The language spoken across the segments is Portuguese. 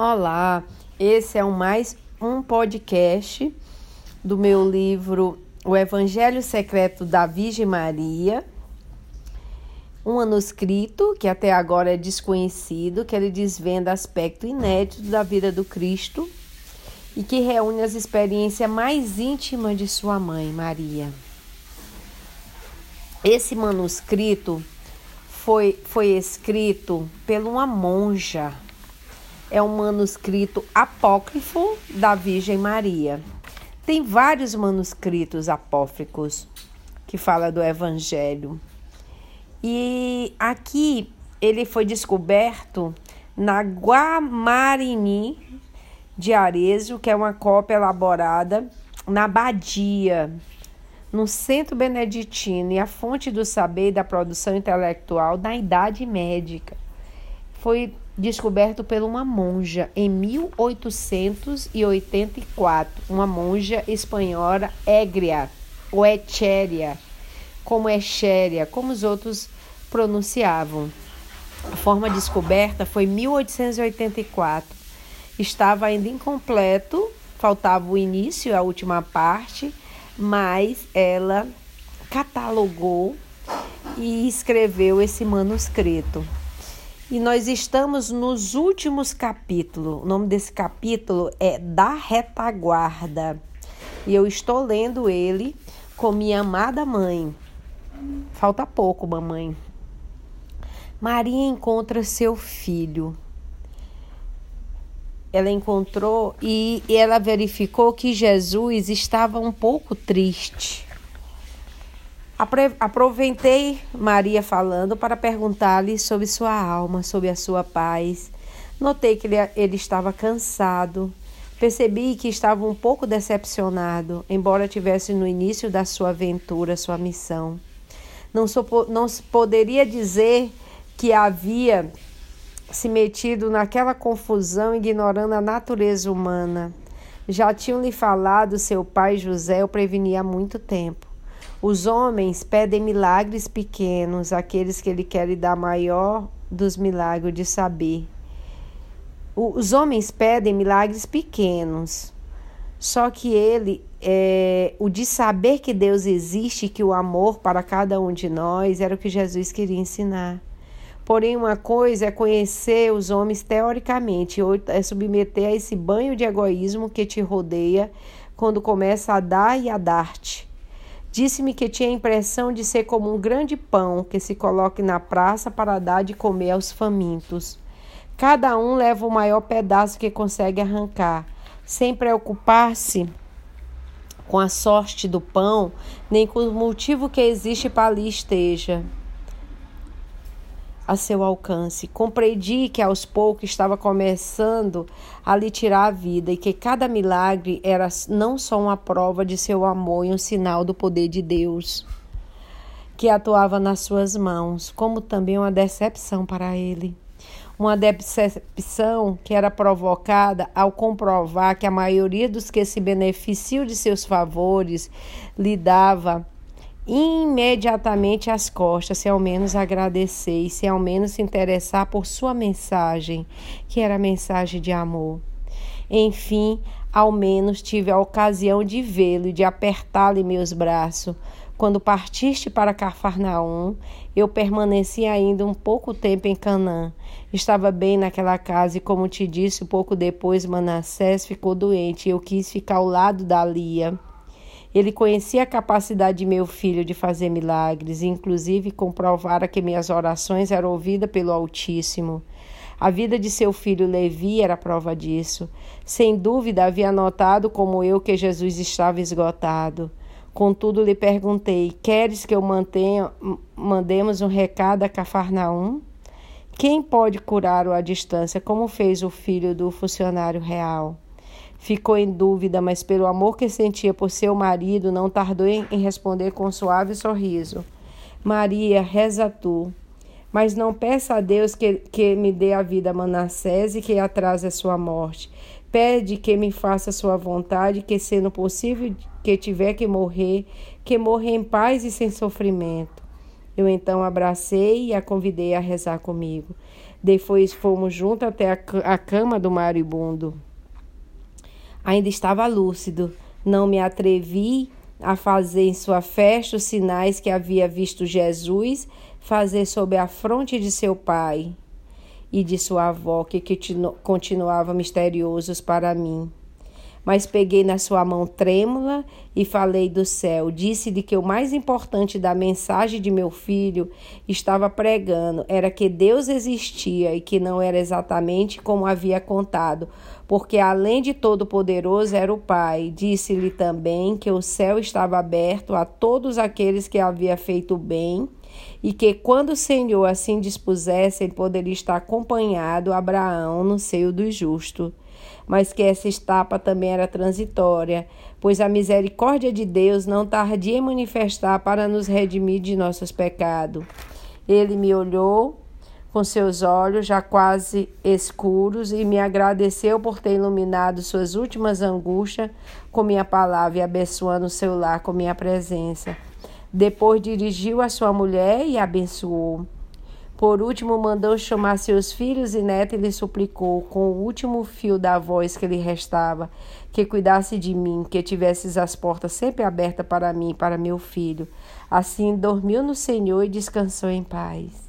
Olá, esse é o mais um podcast do meu livro O Evangelho Secreto da Virgem Maria, um manuscrito que até agora é desconhecido, que ele desvenda aspecto inédito da vida do Cristo e que reúne as experiências mais íntimas de sua mãe, Maria. Esse manuscrito foi, foi escrito por uma monja é um manuscrito apócrifo da Virgem Maria. Tem vários manuscritos apócrifos que fala do Evangelho. E aqui ele foi descoberto na Guamarini de Arezzo, que é uma cópia elaborada na Badia, no Centro Beneditino e a fonte do saber e da produção intelectual da Idade Médica. Foi descoberto por uma monja em 1884, uma monja espanhola égria, ou Echeria, como Echéria, como os outros pronunciavam. A forma descoberta foi 1884. Estava ainda incompleto, faltava o início, a última parte, mas ela catalogou e escreveu esse manuscrito. E nós estamos nos últimos capítulos. O nome desse capítulo é Da Retaguarda. E eu estou lendo ele com minha amada mãe. Falta pouco, mamãe. Maria encontra seu filho. Ela encontrou e ela verificou que Jesus estava um pouco triste. Aproveitei Maria falando para perguntar-lhe sobre sua alma, sobre a sua paz. Notei que ele, ele estava cansado. Percebi que estava um pouco decepcionado, embora tivesse no início da sua aventura, sua missão. Não, não se poderia dizer que havia se metido naquela confusão, ignorando a natureza humana. Já tinham lhe falado seu pai José, o prevenia há muito tempo. Os homens pedem milagres pequenos, aqueles que ele quer dar maior dos milagres de saber. Os homens pedem milagres pequenos, só que ele, é, o de saber que Deus existe, que o amor para cada um de nós, era o que Jesus queria ensinar. Porém, uma coisa é conhecer os homens teoricamente, outra é submeter a esse banho de egoísmo que te rodeia quando começa a dar e a dar-te. Disse-me que tinha a impressão de ser como um grande pão que se coloque na praça para dar de comer aos famintos. Cada um leva o maior pedaço que consegue arrancar, sem preocupar-se com a sorte do pão, nem com o motivo que existe para ali esteja a seu alcance. Compreendi que aos poucos estava começando a lhe tirar a vida e que cada milagre era não só uma prova de seu amor e um sinal do poder de Deus que atuava nas suas mãos, como também uma decepção para ele. Uma decepção que era provocada ao comprovar que a maioria dos que se beneficiam de seus favores lhe dava imediatamente as costas, se ao menos agradecer e se ao menos se interessar por sua mensagem, que era a mensagem de amor. Enfim, ao menos tive a ocasião de vê-lo e de apertá-lo em meus braços. Quando partiste para Cafarnaum, eu permaneci ainda um pouco tempo em Canaã. Estava bem naquela casa e, como te disse, pouco depois Manassés ficou doente e eu quis ficar ao lado da Lia. Ele conhecia a capacidade de meu filho de fazer milagres, inclusive comprovara que minhas orações eram ouvidas pelo Altíssimo. A vida de seu filho Levi era prova disso. Sem dúvida havia notado, como eu, que Jesus estava esgotado. Contudo, lhe perguntei: Queres que eu mantenha, mandemos um recado a Cafarnaum? Quem pode curar-o à distância, como fez o filho do funcionário real? Ficou em dúvida, mas pelo amor que sentia por seu marido, não tardou em responder com um suave sorriso: Maria, reza tu. Mas não peça a Deus que, que me dê a vida a Manassés e que atrase a sua morte. Pede que me faça a sua vontade, que, sendo possível que tiver que morrer, que morra em paz e sem sofrimento. Eu então abracei e a convidei a rezar comigo. Depois fomos juntos até a cama do maribundo. Ainda estava lúcido. Não me atrevi a fazer em sua festa os sinais que havia visto Jesus fazer sob a fronte de seu pai e de sua avó, que continuavam misteriosos para mim. Mas peguei na sua mão trêmula e falei do céu. Disse-lhe que o mais importante da mensagem de meu filho estava pregando era que Deus existia e que não era exatamente como havia contado, porque além de todo-poderoso era o Pai. Disse-lhe também que o céu estava aberto a todos aqueles que havia feito bem e que quando o Senhor assim dispusesse, ele poderia estar acompanhado Abraão no seio do justo mas que essa etapa também era transitória, pois a misericórdia de Deus não tardia em manifestar para nos redimir de nossos pecados. Ele me olhou com seus olhos já quase escuros e me agradeceu por ter iluminado suas últimas angústias com minha palavra e abençoando o seu lar com minha presença. Depois dirigiu a sua mulher e abençoou. Por último, mandou chamar seus filhos e netos e lhe suplicou, com o último fio da voz que lhe restava, que cuidasse de mim, que tivesses as portas sempre abertas para mim e para meu filho. Assim dormiu no Senhor e descansou em paz.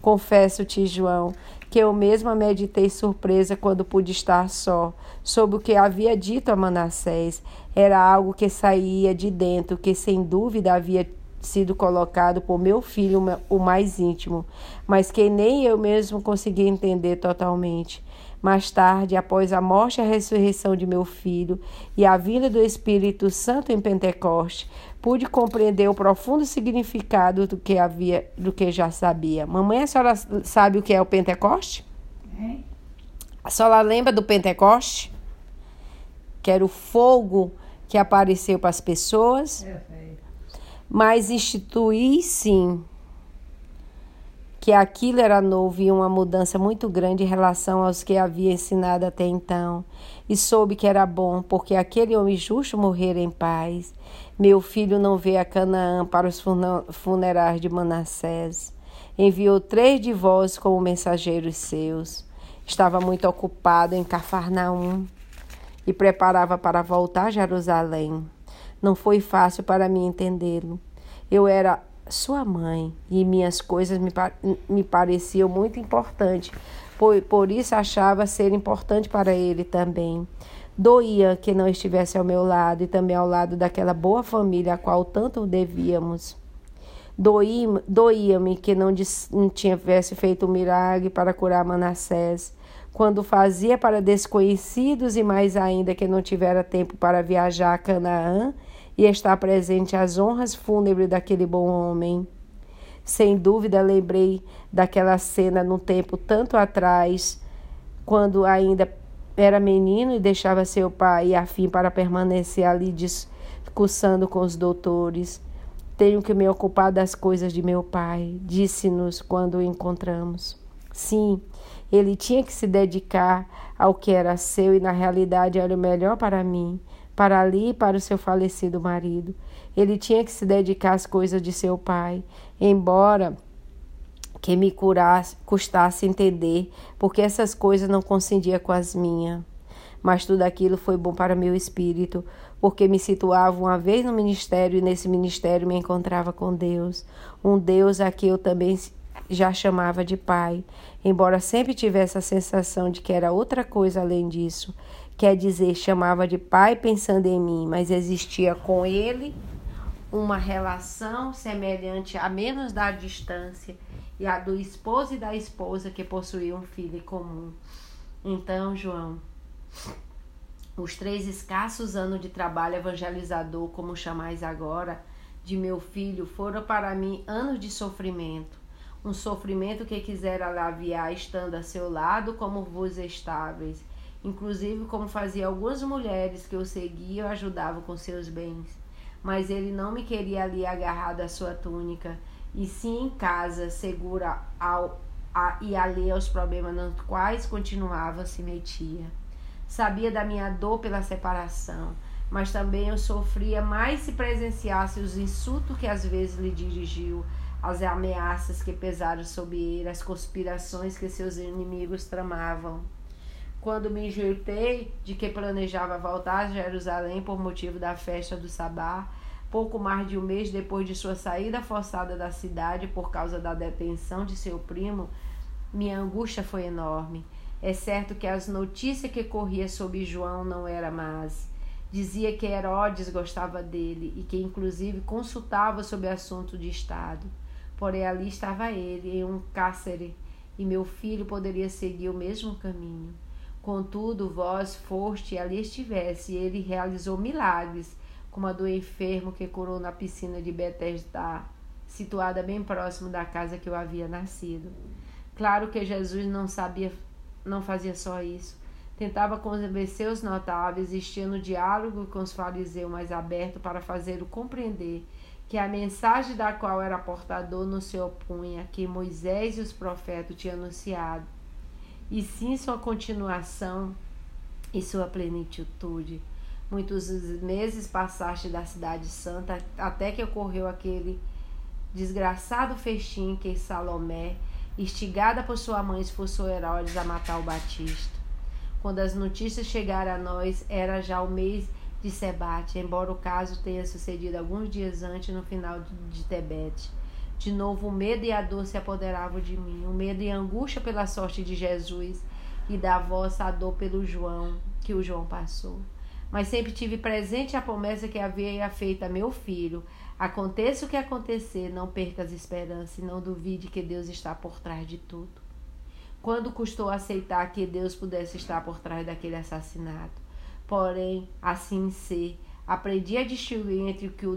Confesso-te, João, que eu mesma meditei surpresa quando pude estar só, sobre o que havia dito a Manassés. Era algo que saía de dentro, que sem dúvida havia sido colocado por meu filho, o mais íntimo, mas que nem eu mesmo consegui entender totalmente. Mais tarde, após a morte e a ressurreição de meu filho e a vinda do Espírito Santo em Pentecoste, pude compreender o profundo significado do que havia, do que já sabia. Mamãe, a senhora sabe o que é o Pentecoste? É. A senhora lembra do Pentecoste? Que era o fogo que apareceu para as pessoas. É, mas instituí sim que aquilo era novo e uma mudança muito grande em relação aos que havia ensinado até então. E soube que era bom, porque aquele homem justo morrer em paz. Meu filho não veio a Canaã para os funerais de Manassés. Enviou três de vós como mensageiros seus. Estava muito ocupado em Cafarnaum e preparava para voltar a Jerusalém. Não foi fácil para mim entendê-lo. Eu era sua mãe e minhas coisas me, me pareciam muito importantes, por, por isso achava ser importante para ele também. Doía que não estivesse ao meu lado e também ao lado daquela boa família a qual tanto devíamos. Doía-me que não, não tivesse feito um milagre para curar Manassés, quando fazia para desconhecidos e mais ainda que não tivera tempo para viajar a Canaã e estar presente às honras fúnebres daquele bom homem. Sem dúvida, lembrei daquela cena num tempo tanto atrás, quando ainda era menino e deixava seu pai a fim para permanecer ali discussando com os doutores. Tenho que me ocupar das coisas de meu pai, disse-nos quando o encontramos. Sim, ele tinha que se dedicar ao que era seu e na realidade era o melhor para mim para ali e para o seu falecido marido. Ele tinha que se dedicar às coisas de seu pai, embora que me curasse, custasse entender, porque essas coisas não coincidiam com as minhas. Mas tudo aquilo foi bom para meu espírito, porque me situava uma vez no ministério e nesse ministério me encontrava com Deus, um Deus a que eu também já chamava de Pai, embora sempre tivesse a sensação de que era outra coisa além disso. Quer dizer, chamava de pai pensando em mim, mas existia com ele uma relação semelhante a menos da distância e a do esposo e da esposa que possuíam um filho comum. Então, João, os três escassos anos de trabalho evangelizador, como chamais agora, de meu filho, foram para mim anos de sofrimento. Um sofrimento que quisera aliviar estando a seu lado como vos estáveis inclusive como fazia algumas mulheres que o seguiam e ajudavam com seus bens. Mas ele não me queria ali agarrado à sua túnica, e sim em casa, segura ao, a, e ali aos problemas nos quais continuava se metia. Sabia da minha dor pela separação, mas também eu sofria mais se presenciasse os insultos que às vezes lhe dirigiu, as ameaças que pesaram sobre ele, as conspirações que seus inimigos tramavam. Quando me enjeitei de que planejava voltar a Jerusalém por motivo da festa do Sabá, pouco mais de um mês depois de sua saída forçada da cidade por causa da detenção de seu primo, minha angústia foi enorme. É certo que as notícias que corria sobre João não eram más. Dizia que Herodes gostava dele e que inclusive consultava sobre assunto de Estado. Porém ali estava ele, em um cárcere, e meu filho poderia seguir o mesmo caminho. Contudo, vós foste e ali estivesse, e ele realizou milagres, como a do enfermo que curou na piscina de Betesda, situada bem próximo da casa que eu havia nascido. Claro que Jesus não sabia, não fazia só isso. Tentava convencer os notáveis, existia no diálogo com os fariseus mais aberto para fazê-lo compreender que a mensagem da qual era portador não se opunha que Moisés e os profetas tinham anunciado, e sim sua continuação e sua plenitude. Muitos meses passaste da cidade santa até que ocorreu aquele desgraçado festim que Salomé, instigada por sua mãe, esforçou Herodes a matar o Batista. Quando as notícias chegaram a nós, era já o mês de Sebate, embora o caso tenha sucedido alguns dias antes, no final de Tebete. De novo, o medo e a dor se apoderavam de mim, o medo e a angústia pela sorte de Jesus e da vossa dor pelo João, que o João passou. Mas sempre tive presente a promessa que havia feito a meu filho. Aconteça o que acontecer, não perca as esperanças e não duvide que Deus está por trás de tudo. Quando custou aceitar que Deus pudesse estar por trás daquele assassinato? Porém, assim ser, aprendi a distinguir entre o que o